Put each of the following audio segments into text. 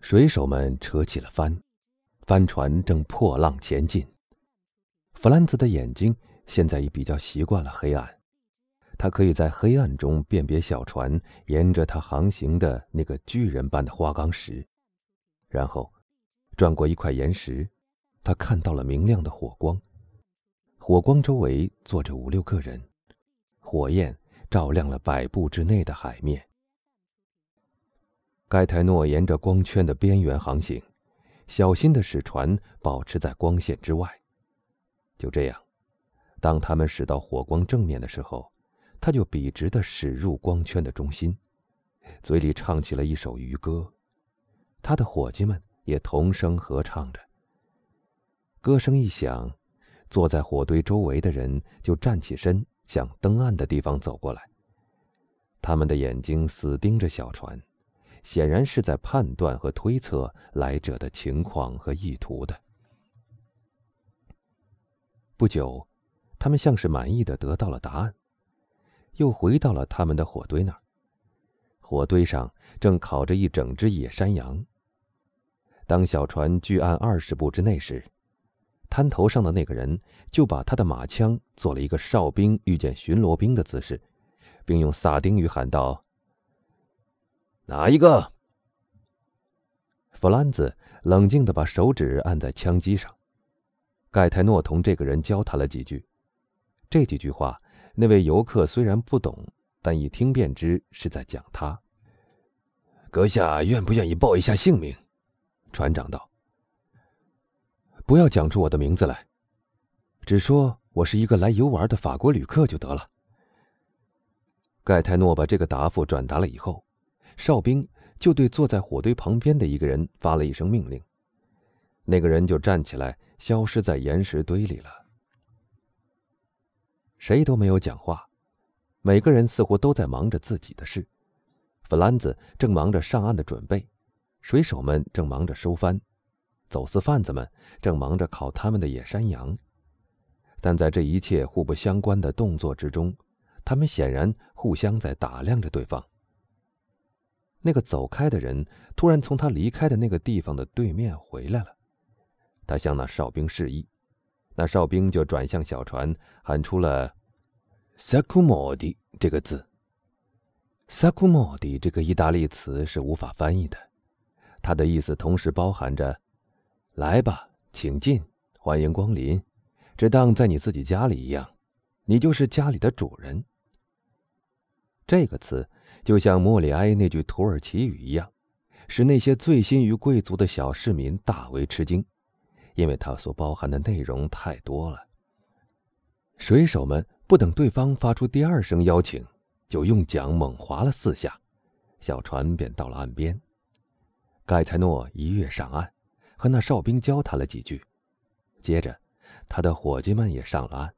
水手们扯起了帆，帆船正破浪前进。弗兰兹的眼睛现在已比较习惯了黑暗，他可以在黑暗中辨别小船沿着它航行的那个巨人般的花岗石。然后，转过一块岩石，他看到了明亮的火光。火光周围坐着五六个人，火焰照亮了百步之内的海面。盖泰诺沿着光圈的边缘航行，小心的使船保持在光线之外。就这样，当他们驶到火光正面的时候，他就笔直的驶入光圈的中心，嘴里唱起了一首渔歌。他的伙计们也同声合唱着。歌声一响，坐在火堆周围的人就站起身，向登岸的地方走过来。他们的眼睛死盯着小船。显然是在判断和推测来者的情况和意图的。不久，他们像是满意的得到了答案，又回到了他们的火堆那儿。火堆上正烤着一整只野山羊。当小船距岸二十步之内时，滩头上的那个人就把他的马枪做了一个哨兵遇见巡逻兵的姿势，并用萨丁语喊道。哪一个？弗兰兹冷静的把手指按在枪机上。盖泰诺同这个人交谈了几句，这几句话，那位游客虽然不懂，但一听便知是在讲他。阁下愿不愿意报一下姓名？船长道。不要讲出我的名字来，只说我是一个来游玩的法国旅客就得了。盖泰诺把这个答复转达了以后。哨兵就对坐在火堆旁边的一个人发了一声命令，那个人就站起来，消失在岩石堆里了。谁都没有讲话，每个人似乎都在忙着自己的事。弗兰兹正忙着上岸的准备，水手们正忙着收帆，走私贩子们正忙着烤他们的野山羊。但在这一切互不相关的动作之中，他们显然互相在打量着对方。那个走开的人突然从他离开的那个地方的对面回来了，他向那哨兵示意，那哨兵就转向小船，喊出了 “sacumodi” 这个字。“sacumodi” 这个意大利词是无法翻译的，它的意思同时包含着“来吧，请进，欢迎光临”，只当在你自己家里一样，你就是家里的主人。这个词。就像莫里埃那句土耳其语一样，使那些醉心于贵族的小市民大为吃惊，因为它所包含的内容太多了。水手们不等对方发出第二声邀请，就用桨猛划了四下，小船便到了岸边。盖泰诺一跃上岸，和那哨兵交谈了几句，接着，他的伙计们也上了岸，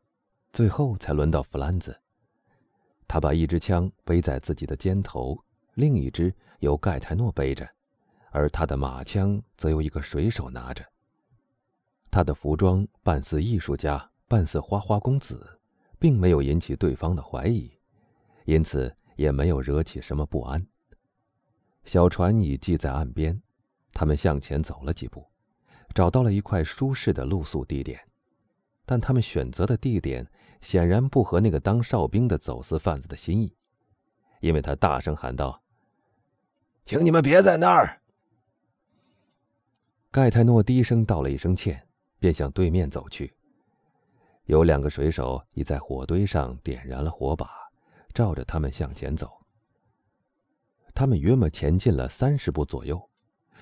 最后才轮到弗兰兹。他把一支枪背在自己的肩头，另一支由盖泰诺背着，而他的马枪则由一个水手拿着。他的服装半似艺术家，半似花花公子，并没有引起对方的怀疑，因此也没有惹起什么不安。小船已系在岸边，他们向前走了几步，找到了一块舒适的露宿地点，但他们选择的地点。显然不合那个当哨兵的走私贩子的心意，因为他大声喊道：“请你们别在那儿！”盖泰诺低声道了一声歉，便向对面走去。有两个水手已在火堆上点燃了火把，照着他们向前走。他们约莫前进了三十步左右，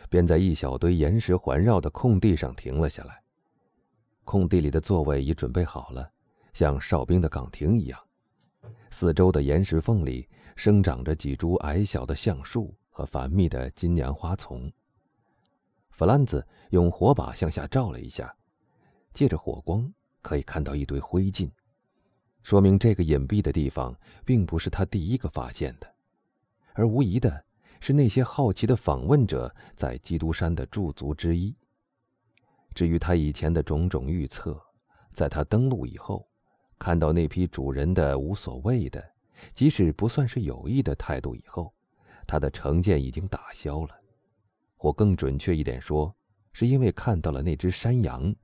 便在一小堆岩石环绕的空地上停了下来。空地里的座位已准备好了。像哨兵的岗亭一样，四周的岩石缝里生长着几株矮小的橡树和繁密的金娘花丛。弗兰兹用火把向下照了一下，借着火光可以看到一堆灰烬，说明这个隐蔽的地方并不是他第一个发现的，而无疑的是那些好奇的访问者在基督山的驻足之一。至于他以前的种种预测，在他登陆以后。看到那批主人的无所谓的，即使不算是有意的态度以后，他的成见已经打消了。或更准确一点说，是因为看到了那只山羊，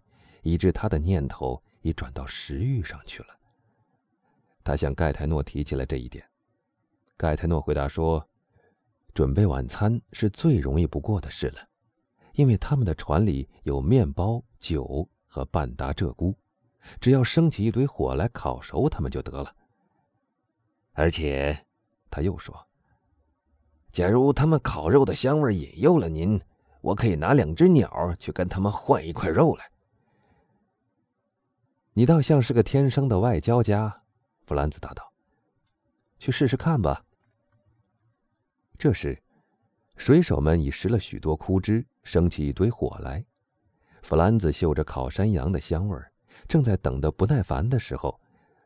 以致他的念头已转到食欲上去了。他向盖泰诺提起了这一点。盖泰诺回答说：“准备晚餐是最容易不过的事了，因为他们的船里有面包、酒和半打鹧鸪，只要生起一堆火来烤熟它们就得了。而且，他又说。”假如他们烤肉的香味引诱了您，我可以拿两只鸟去跟他们换一块肉来。你倒像是个天生的外交家，弗兰兹答道。去试试看吧。这时，水手们已拾了许多枯枝，生起一堆火来。弗兰兹嗅着烤山羊的香味儿正在等得不耐烦的时候，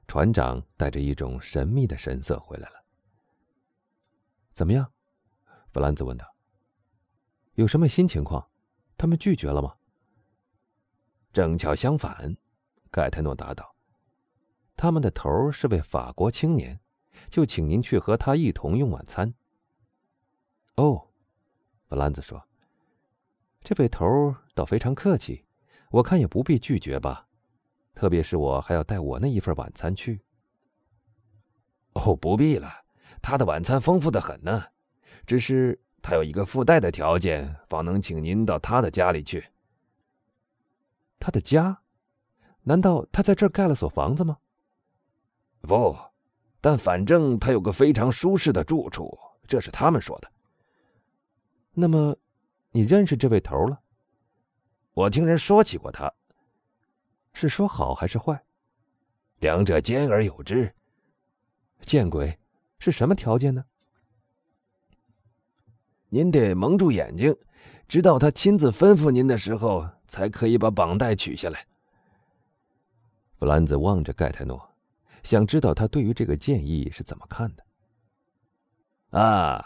船长带着一种神秘的神色回来了。怎么样？弗兰兹问道：“有什么新情况？他们拒绝了吗？”正巧相反，盖泰诺答道：“他们的头是位法国青年，就请您去和他一同用晚餐。”哦，弗兰兹说：“这位头倒非常客气，我看也不必拒绝吧，特别是我还要带我那一份晚餐去。”哦，不必了，他的晚餐丰富的很呢。只是他有一个附带的条件，方能请您到他的家里去。他的家？难道他在这儿盖了所房子吗？不，但反正他有个非常舒适的住处，这是他们说的。那么，你认识这位头了？我听人说起过他。是说好还是坏？两者兼而有之。见鬼！是什么条件呢？您得蒙住眼睛，直到他亲自吩咐您的时候，才可以把绑带取下来。弗兰兹望着盖泰诺，想知道他对于这个建议是怎么看的。啊，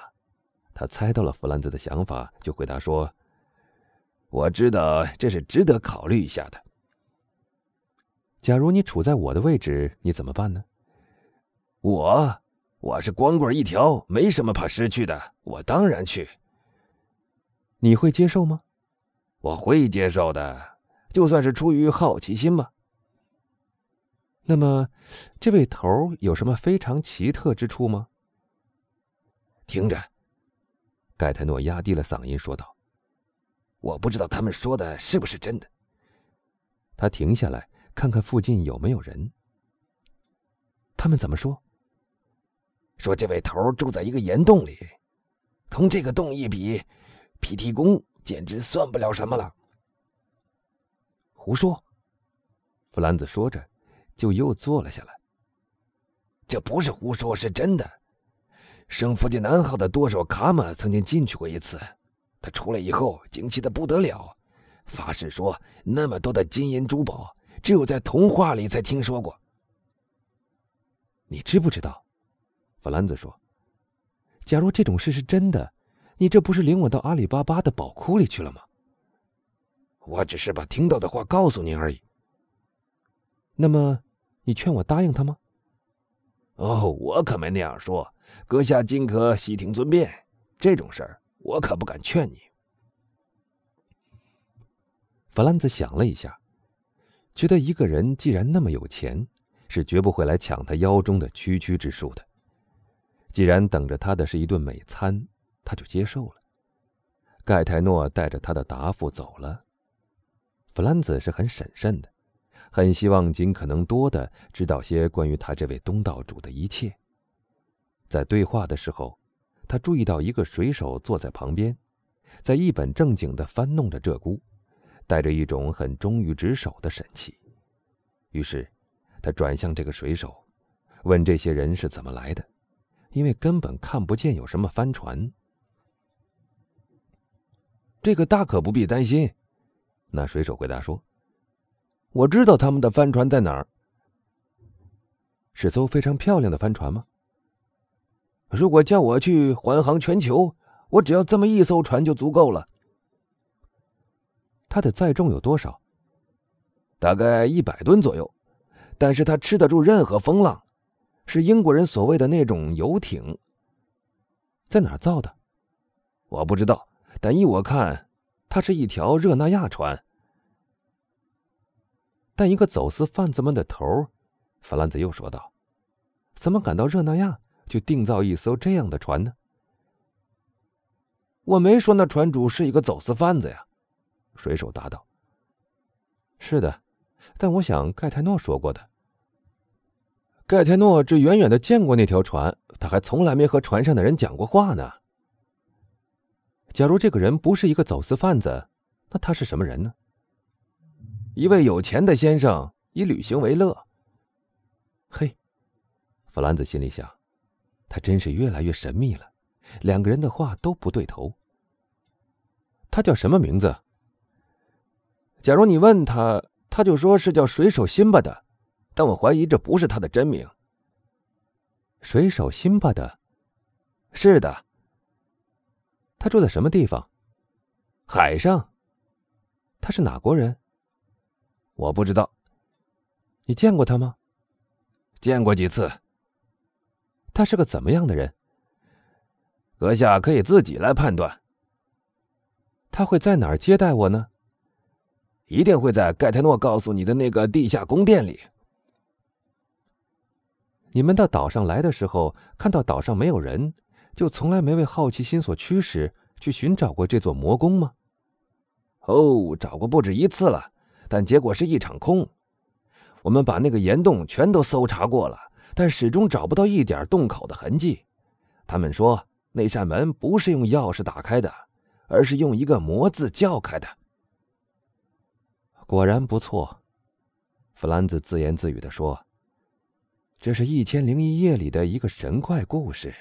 他猜到了弗兰兹的想法，就回答说：“我知道这是值得考虑一下的。假如你处在我的位置，你怎么办呢？我。”我是光棍一条，没什么怕失去的。我当然去。你会接受吗？我会接受的，就算是出于好奇心吧。那么，这位头有什么非常奇特之处吗？听着，盖特诺压低了嗓音说道：“我不知道他们说的是不是真的。”他停下来，看看附近有没有人。他们怎么说？说这位头住在一个岩洞里，同这个洞一比，皮提宫简直算不了什么了。胡说！弗兰兹说着，就又坐了下来。这不是胡说，是真的。圣弗吉南号的舵手卡马曾经进去过一次，他出来以后惊奇的不得了，发誓说那么多的金银珠宝，只有在童话里才听说过。你知不知道？弗兰兹说：“假如这种事是真的，你这不是领我到阿里巴巴的宝库里去了吗？”我只是把听到的话告诉您而已。那么，你劝我答应他吗？哦，我可没那样说。阁下尽可悉听尊便。这种事儿，我可不敢劝你。弗兰兹想了一下，觉得一个人既然那么有钱，是绝不会来抢他腰中的区区之数的。既然等着他的是一顿美餐，他就接受了。盖泰诺带着他的答复走了。弗兰兹是很审慎的，很希望尽可能多的知道些关于他这位东道主的一切。在对话的时候，他注意到一个水手坐在旁边，在一本正经的翻弄着鹧鸪，带着一种很忠于职守的神气。于是，他转向这个水手，问这些人是怎么来的。因为根本看不见有什么帆船，这个大可不必担心。那水手回答说：“我知道他们的帆船在哪儿，是艘非常漂亮的帆船吗？如果叫我去环航全球，我只要这么一艘船就足够了。它的载重有多少？大概一百吨左右，但是它吃得住任何风浪。”是英国人所谓的那种游艇。在哪儿造的？我不知道，但依我看，它是一条热那亚船。但一个走私贩子们的头，弗兰兹又说道：“怎么赶到热那亚去定造一艘这样的船呢？”我没说那船主是一个走私贩子呀，水手答道。“是的，但我想盖泰诺说过的。盖泰诺只远远的见过那条船，他还从来没和船上的人讲过话呢。假如这个人不是一个走私贩子，那他是什么人呢？”一位有钱的先生以旅行为乐。嘿，弗兰兹心里想，他真是越来越神秘了。两个人的话都不对头。他叫什么名字？假如你问他，他就说是叫水手辛巴的，但我怀疑这不是他的真名。水手辛巴的，是的。他住在什么地方？海上。他是哪国人？我不知道，你见过他吗？见过几次。他是个怎么样的人？阁下可以自己来判断。他会在哪儿接待我呢？一定会在盖泰诺告诉你的那个地下宫殿里。你们到岛上来的时候，看到岛上没有人，就从来没为好奇心所驱使去寻找过这座魔宫吗？哦，找过不止一次了。但结果是一场空。我们把那个岩洞全都搜查过了，但始终找不到一点洞口的痕迹。他们说那扇门不是用钥匙打开的，而是用一个魔字叫开的。果然不错，弗兰兹自言自语地说：“这是一千零一夜里的一个神怪故事。”